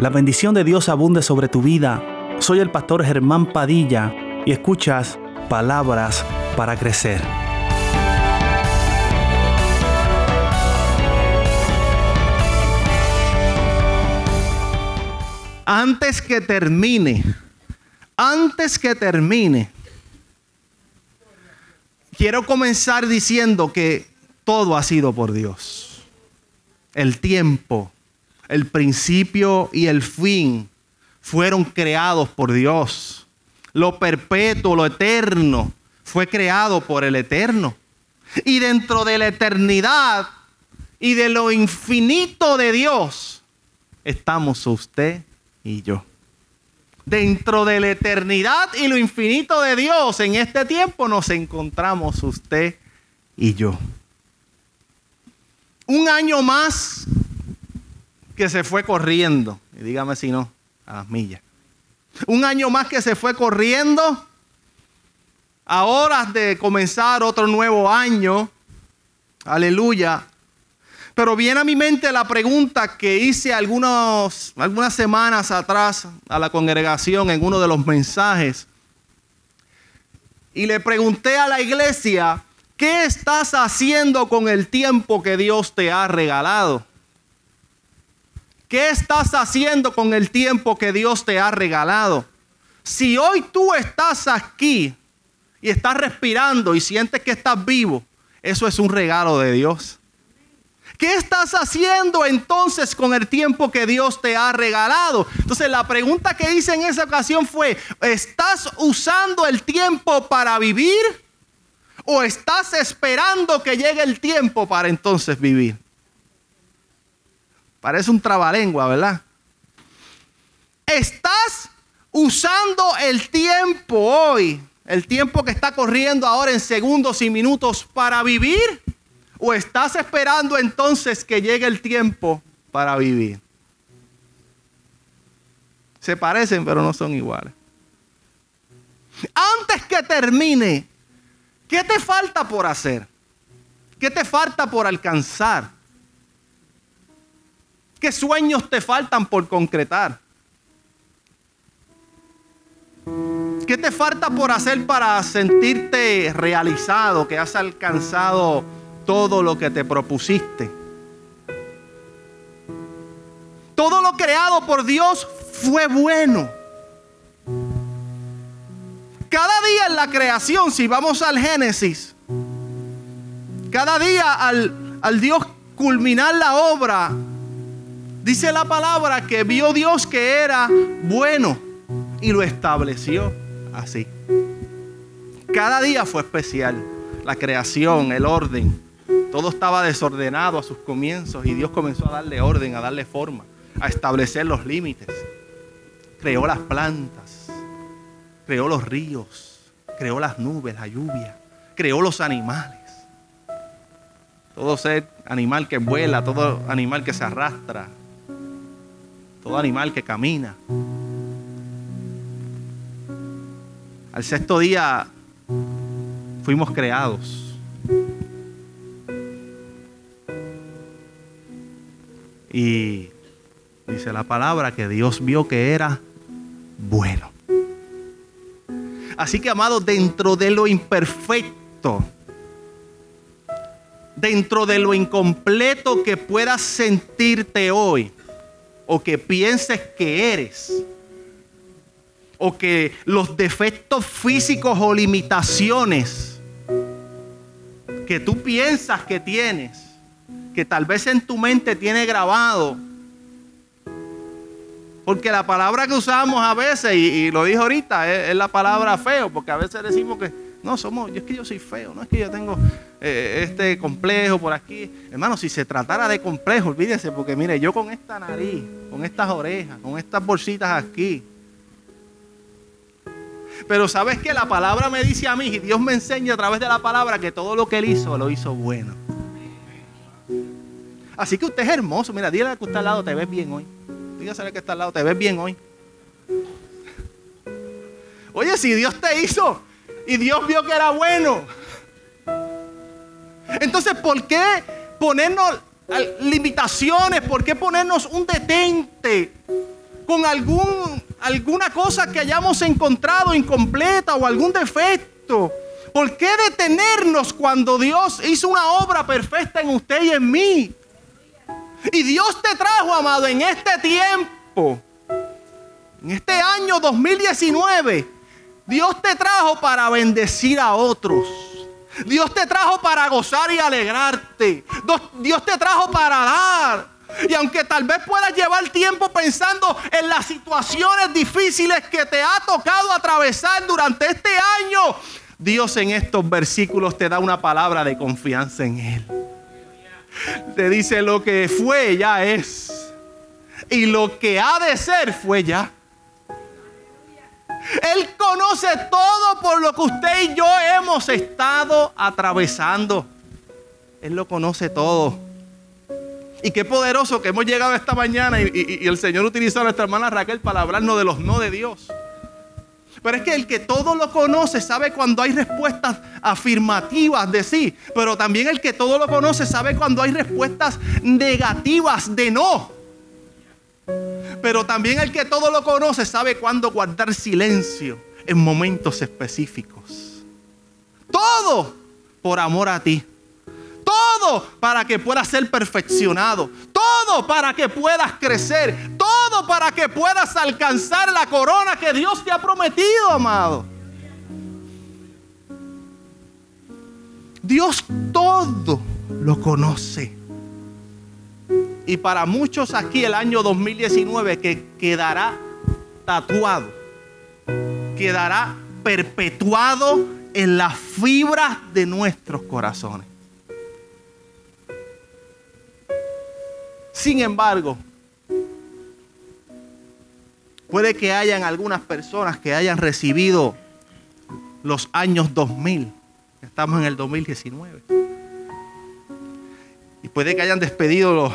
La bendición de Dios abunde sobre tu vida. Soy el pastor Germán Padilla y escuchas palabras para crecer. Antes que termine, antes que termine, quiero comenzar diciendo que todo ha sido por Dios. El tiempo, el principio y el fin fueron creados por Dios. Lo perpetuo, lo eterno, fue creado por el eterno. Y dentro de la eternidad y de lo infinito de Dios, estamos usted y yo. Dentro de la eternidad y lo infinito de Dios, en este tiempo nos encontramos usted y yo. Un año más que se fue corriendo. Y dígame si no, a las millas. Un año más que se fue corriendo. A horas de comenzar otro nuevo año. Aleluya. Pero viene a mi mente la pregunta que hice algunos, algunas semanas atrás a la congregación en uno de los mensajes. Y le pregunté a la iglesia, ¿qué estás haciendo con el tiempo que Dios te ha regalado? ¿Qué estás haciendo con el tiempo que Dios te ha regalado? Si hoy tú estás aquí y estás respirando y sientes que estás vivo, eso es un regalo de Dios. ¿Qué estás haciendo entonces con el tiempo que Dios te ha regalado? Entonces la pregunta que hice en esa ocasión fue, ¿estás usando el tiempo para vivir o estás esperando que llegue el tiempo para entonces vivir? Parece un trabalengua, ¿verdad? ¿Estás usando el tiempo hoy, el tiempo que está corriendo ahora en segundos y minutos para vivir? ¿O estás esperando entonces que llegue el tiempo para vivir? Se parecen, pero no son iguales. Antes que termine, ¿qué te falta por hacer? ¿Qué te falta por alcanzar? ¿Qué sueños te faltan por concretar? ¿Qué te falta por hacer para sentirte realizado, que has alcanzado todo lo que te propusiste? Todo lo creado por Dios fue bueno. Cada día en la creación, si vamos al Génesis, cada día al, al Dios culminar la obra, Dice la palabra que vio Dios que era bueno y lo estableció así. Cada día fue especial. La creación, el orden. Todo estaba desordenado a sus comienzos y Dios comenzó a darle orden, a darle forma, a establecer los límites. Creó las plantas, creó los ríos, creó las nubes, la lluvia, creó los animales. Todo ser animal que vuela, todo animal que se arrastra, todo animal que camina. Al sexto día fuimos creados. Y dice la palabra que Dios vio que era bueno. Así que, amado, dentro de lo imperfecto, dentro de lo incompleto que puedas sentirte hoy, o que pienses que eres, o que los defectos físicos o limitaciones que tú piensas que tienes, que tal vez en tu mente tiene grabado, porque la palabra que usamos a veces, y, lo dije ahorita, es, la palabra feo, porque a veces decimos que no somos, es que yo soy feo, no es que yo tengo eh, este complejo por aquí. Hermano, si se tratara de complejo, olvídese, porque mire, yo con esta nariz, con estas orejas, con estas bolsitas aquí. Pero sabes que la palabra me dice a mí, y Dios me enseña a través de la palabra que todo lo que Él hizo, lo hizo bueno. Así que usted es hermoso. Mira, dile al que está al lado, te ves bien hoy. Dígase al que está al lado, te ves bien hoy. Oye, si Dios te hizo y Dios vio que era bueno. Entonces, ¿por qué ponernos limitaciones? ¿Por qué ponernos un detente? con algún, alguna cosa que hayamos encontrado incompleta o algún defecto. ¿Por qué detenernos cuando Dios hizo una obra perfecta en usted y en mí? Y Dios te trajo, amado, en este tiempo, en este año 2019, Dios te trajo para bendecir a otros. Dios te trajo para gozar y alegrarte. Dios te trajo para dar. Y aunque tal vez puedas llevar tiempo pensando en las situaciones difíciles que te ha tocado atravesar durante este año, Dios en estos versículos te da una palabra de confianza en Él. Te dice lo que fue ya es. Y lo que ha de ser fue ya. Él conoce todo por lo que usted y yo hemos estado atravesando. Él lo conoce todo. Y qué poderoso que hemos llegado esta mañana y, el Señor utilizó a nuestra hermana Raquel para hablarnos de los no de Dios. Pero es que el que todo lo conoce sabe cuando hay respuestas afirmativas de sí. Pero también el que todo lo conoce sabe cuando hay respuestas negativas de no. Pero también el que todo lo conoce sabe cuándo guardar silencio en momentos específicos. Todo por amor a ti. Todo para que puedas ser perfeccionado. Todo para que puedas crecer. Todo para que puedas alcanzar la corona que Dios te ha prometido, amado. Dios todo lo conoce. Y para muchos aquí el año 2019 que quedará tatuado, quedará perpetuado en las fibras de nuestros corazones. Sin embargo, puede que hayan algunas personas que hayan recibido los años 2000. Estamos en el 2019. Puede que hayan despedido los,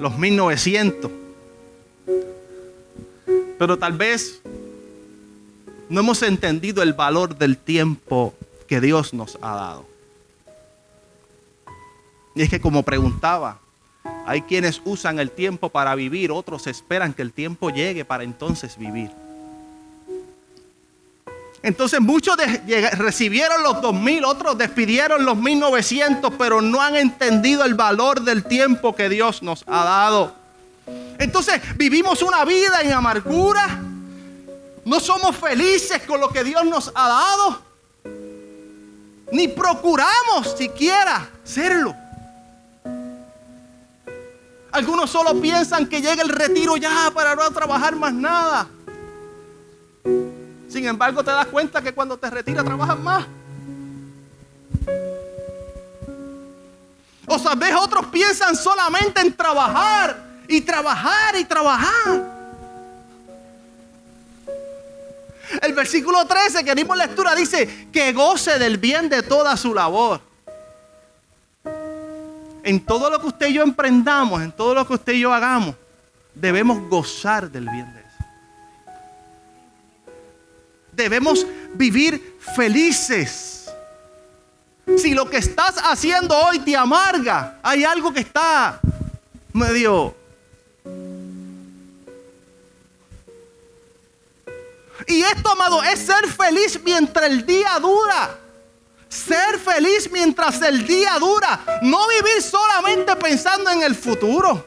los 1900. Pero tal vez no hemos entendido el valor del tiempo que Dios nos ha dado. Y es que como preguntaba, hay quienes usan el tiempo para vivir, otros esperan que el tiempo llegue para entonces vivir. Entonces muchos recibieron los 2000, otros despidieron los 1900, pero no han entendido el valor del tiempo que Dios nos ha dado. Entonces vivimos una vida en amargura. No somos felices con lo que Dios nos ha dado. Ni procuramos siquiera serlo. Algunos solo piensan que llega el retiro ya para no trabajar más nada. Sin embargo, te das cuenta que cuando te retiras trabajas más. O sabes, otros piensan solamente en trabajar y trabajar y trabajar. El versículo 13 que dimos lectura dice que goce del bien de toda su labor en todo lo que usted y yo emprendamos, en todo lo que usted y yo hagamos, debemos gozar del bien de. Debemos vivir felices. Si lo que estás haciendo hoy te amarga, hay algo que está medio... Y esto, amado, es ser feliz mientras el día dura. Ser feliz mientras el día dura. No vivir solamente pensando en el futuro.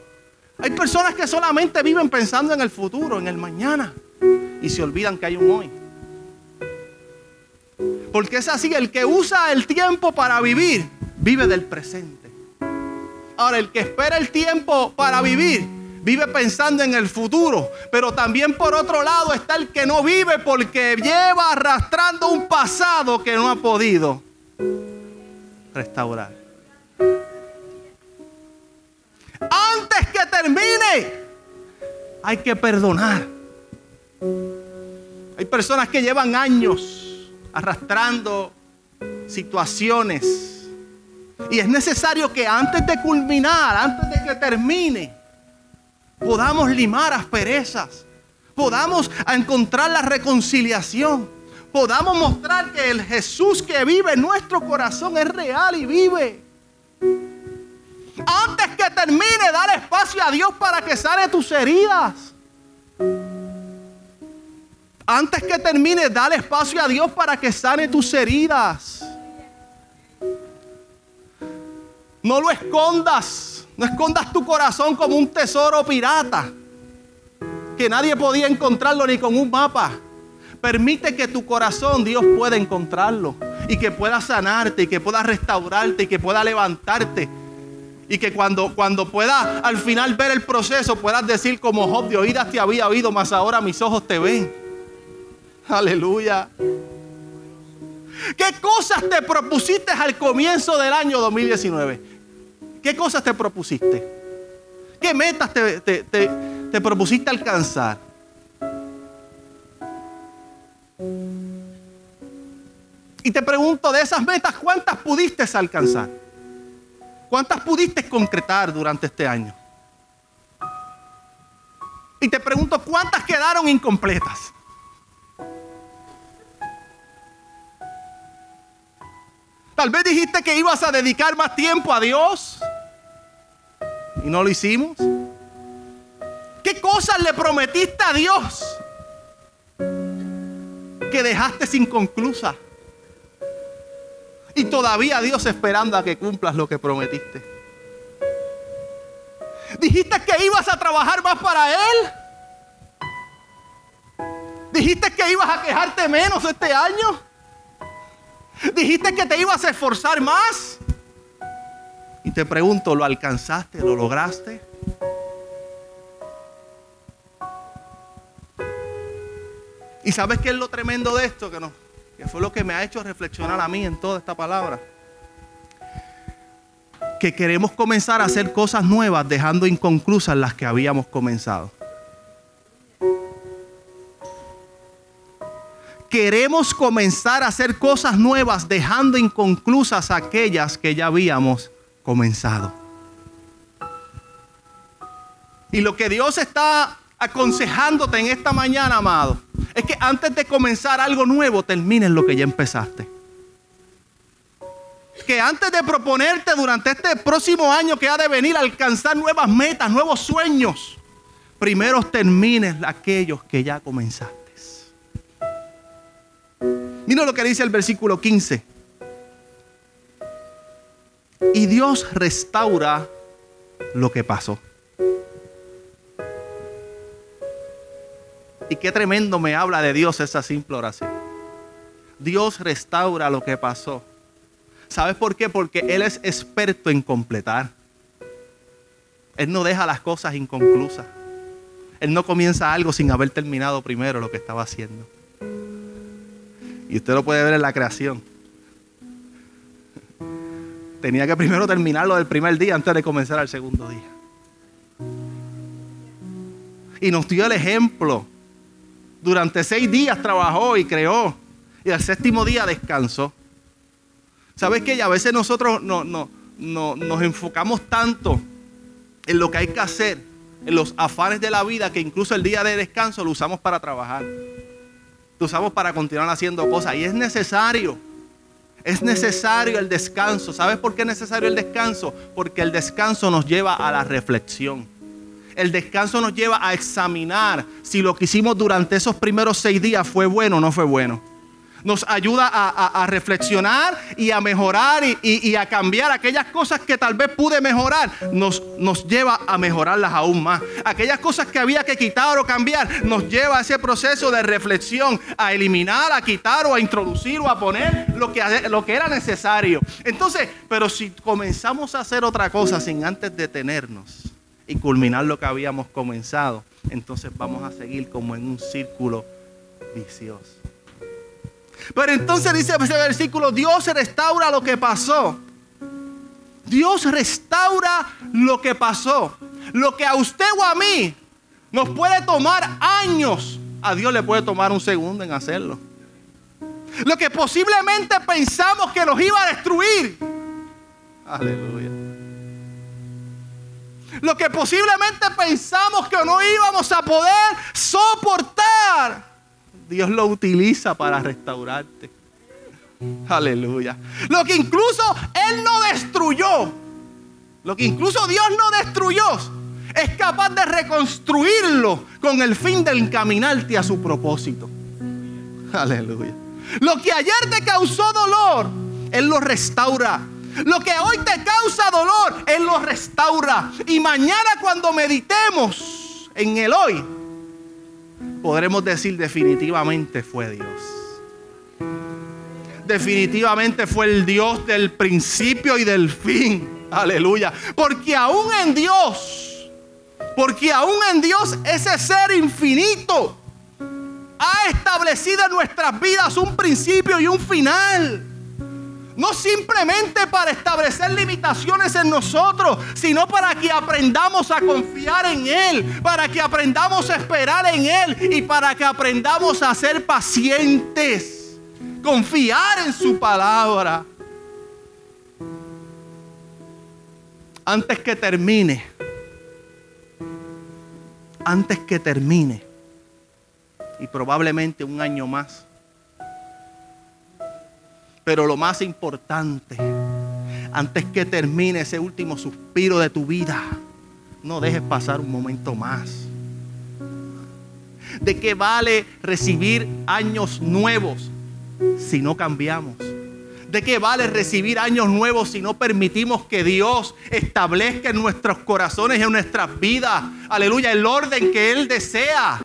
Hay personas que solamente viven pensando en el futuro, en el mañana. Y se olvidan que hay un hoy. Porque es así, el que usa el tiempo para vivir, vive del presente. Ahora, el que espera el tiempo para vivir, vive pensando en el futuro. Pero también por otro lado está el que no vive porque lleva arrastrando un pasado que no ha podido restaurar. Antes que termine, hay que perdonar. Hay personas que llevan años arrastrando situaciones. Y es necesario que antes de culminar, antes de que termine, podamos limar asperezas. Podamos encontrar la reconciliación podamos mostrar que el Jesús que vive en nuestro corazón es real y vive. Antes que termine, dar espacio a Dios para que sane tus heridas. Antes que termine, dale espacio a Dios para que sane tus heridas. No lo escondas. No escondas tu corazón como un tesoro pirata. Que nadie podía encontrarlo ni con un mapa. Permite que tu corazón Dios pueda encontrarlo. Y que pueda sanarte. Y que pueda restaurarte. Y que pueda levantarte. Y que cuando, cuando pueda al final ver el proceso puedas decir como Job de oídas te había oído, mas ahora mis ojos te ven. Aleluya. ¿Qué cosas te propusiste al comienzo del año 2019? ¿Qué cosas te propusiste? ¿Qué metas te, propusiste alcanzar? Y te pregunto, de esas metas, ¿cuántas pudiste alcanzar? ¿Cuántas pudiste concretar durante este año? Y te pregunto, ¿cuántas quedaron incompletas? Tal vez dijiste que ibas a dedicar más tiempo a Dios y no lo hicimos? ¿Qué cosas le prometiste a Dios que dejaste inconclusa? Y todavía Dios esperando a que cumplas lo que prometiste. Dijiste que ibas a trabajar más para Él. Dijiste que ibas a quejarte menos este año. Dijiste que te ibas a esforzar más. Y te pregunto, ¿lo alcanzaste? ¿Lo lograste? ¿Y sabes qué es lo tremendo de esto? Que, no, que fue lo que me ha hecho reflexionar a mí en toda esta palabra. Que queremos comenzar a hacer cosas nuevas dejando inconclusas las que habíamos comenzado. Queremos comenzar a hacer cosas nuevas dejando inconclusas aquellas que ya habíamos comenzado. Y lo que Dios está aconsejándote en esta mañana, amado, es que antes de comenzar algo nuevo, termines lo que ya empezaste. Que antes de proponerte durante este próximo año que ha de venir alcanzar nuevas metas, nuevos sueños, primero termines aquellos que ya comenzaste. Mira lo que dice el versículo 15 y Dios restaura lo que pasó. Y qué tremendo me habla de Dios esa simple oración. Dios restaura lo que pasó. ¿Sabes por qué? Porque Él es experto en completar. Él no deja las cosas inconclusas. Él no comienza algo sin haber terminado primero lo que estaba haciendo. Y usted lo puede ver en la creación tenía que primero terminarlo del primer día antes de comenzar el segundo día. Y nos dio el ejemplo. Durante seis días trabajó y creó. Y al séptimo día descansó. ¿Sabes qué? a veces nosotros no, no, nos enfocamos tanto en lo que hay que hacer, en los afanes de la vida, que incluso el día de descanso lo usamos para trabajar. Lo usamos para continuar haciendo cosas. Y es necesario. Es necesario el descanso. ¿Sabes por qué es necesario el descanso? Porque el descanso nos lleva a la reflexión. El descanso nos lleva a examinar si lo que hicimos durante esos primeros seis días fue bueno o no fue bueno nos ayuda a, reflexionar y a mejorar y, a cambiar aquellas cosas que tal vez pude mejorar, nos, lleva a mejorarlas aún más. Aquellas cosas que había que quitar o cambiar, nos lleva a ese proceso de reflexión, a eliminar, a quitar o a introducir o a poner lo que era necesario. Entonces, pero si comenzamos a hacer otra cosa sin antes detenernos y culminar lo que habíamos comenzado, entonces vamos a seguir como en un círculo vicioso. Pero entonces dice ese versículo, Dios restaura lo que pasó. Dios restaura lo que pasó. Lo que a usted o a mí nos puede tomar años, a Dios le puede tomar un segundo en hacerlo. Lo que posiblemente pensamos que nos iba a destruir. Aleluya. Lo que posiblemente pensamos que no íbamos a poder soportar Dios lo utiliza para restaurarte. Aleluya. Lo que incluso Él no destruyó, lo que incluso Dios no destruyó, es capaz de reconstruirlo con el fin de encaminarte a su propósito. Aleluya. Lo que ayer te causó dolor, Él lo restaura. Lo que hoy te causa dolor, Él lo restaura. Y mañana cuando meditemos en el hoy, podremos decir definitivamente fue Dios. Definitivamente fue el Dios del principio y del fin. Aleluya. Porque aún en Dios, porque aún en Dios ese ser infinito ha establecido en nuestras vidas un principio y un final. No simplemente para establecer limitaciones en nosotros, sino para que aprendamos a confiar en Él, para que aprendamos a esperar en Él y para que aprendamos a ser pacientes, confiar en su palabra. Antes que termine, antes que termine, y probablemente un año más, pero lo más importante, antes que termine ese último suspiro de tu vida, no dejes pasar un momento más. ¿De qué vale recibir años nuevos si no cambiamos? ¿De qué vale recibir años nuevos si no permitimos que Dios establezca en nuestros corazones y en nuestras vidas, aleluya, el orden que Él desea?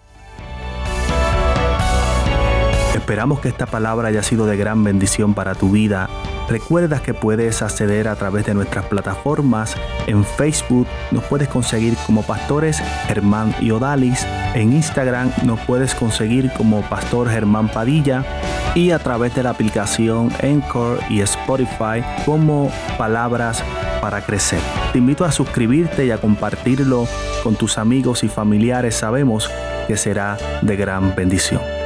Esperamos que esta palabra haya sido de gran bendición para tu vida. Recuerda que puedes acceder a través de nuestras plataformas. En Facebook nos puedes conseguir como pastores Germán y Odalis. En Instagram nos puedes conseguir como Pastor Germán Padilla. Y a través de la aplicación Encore y Spotify como Palabras para Crecer. Te invito a suscribirte y a compartirlo con tus amigos y familiares. Sabemos que será de gran bendición.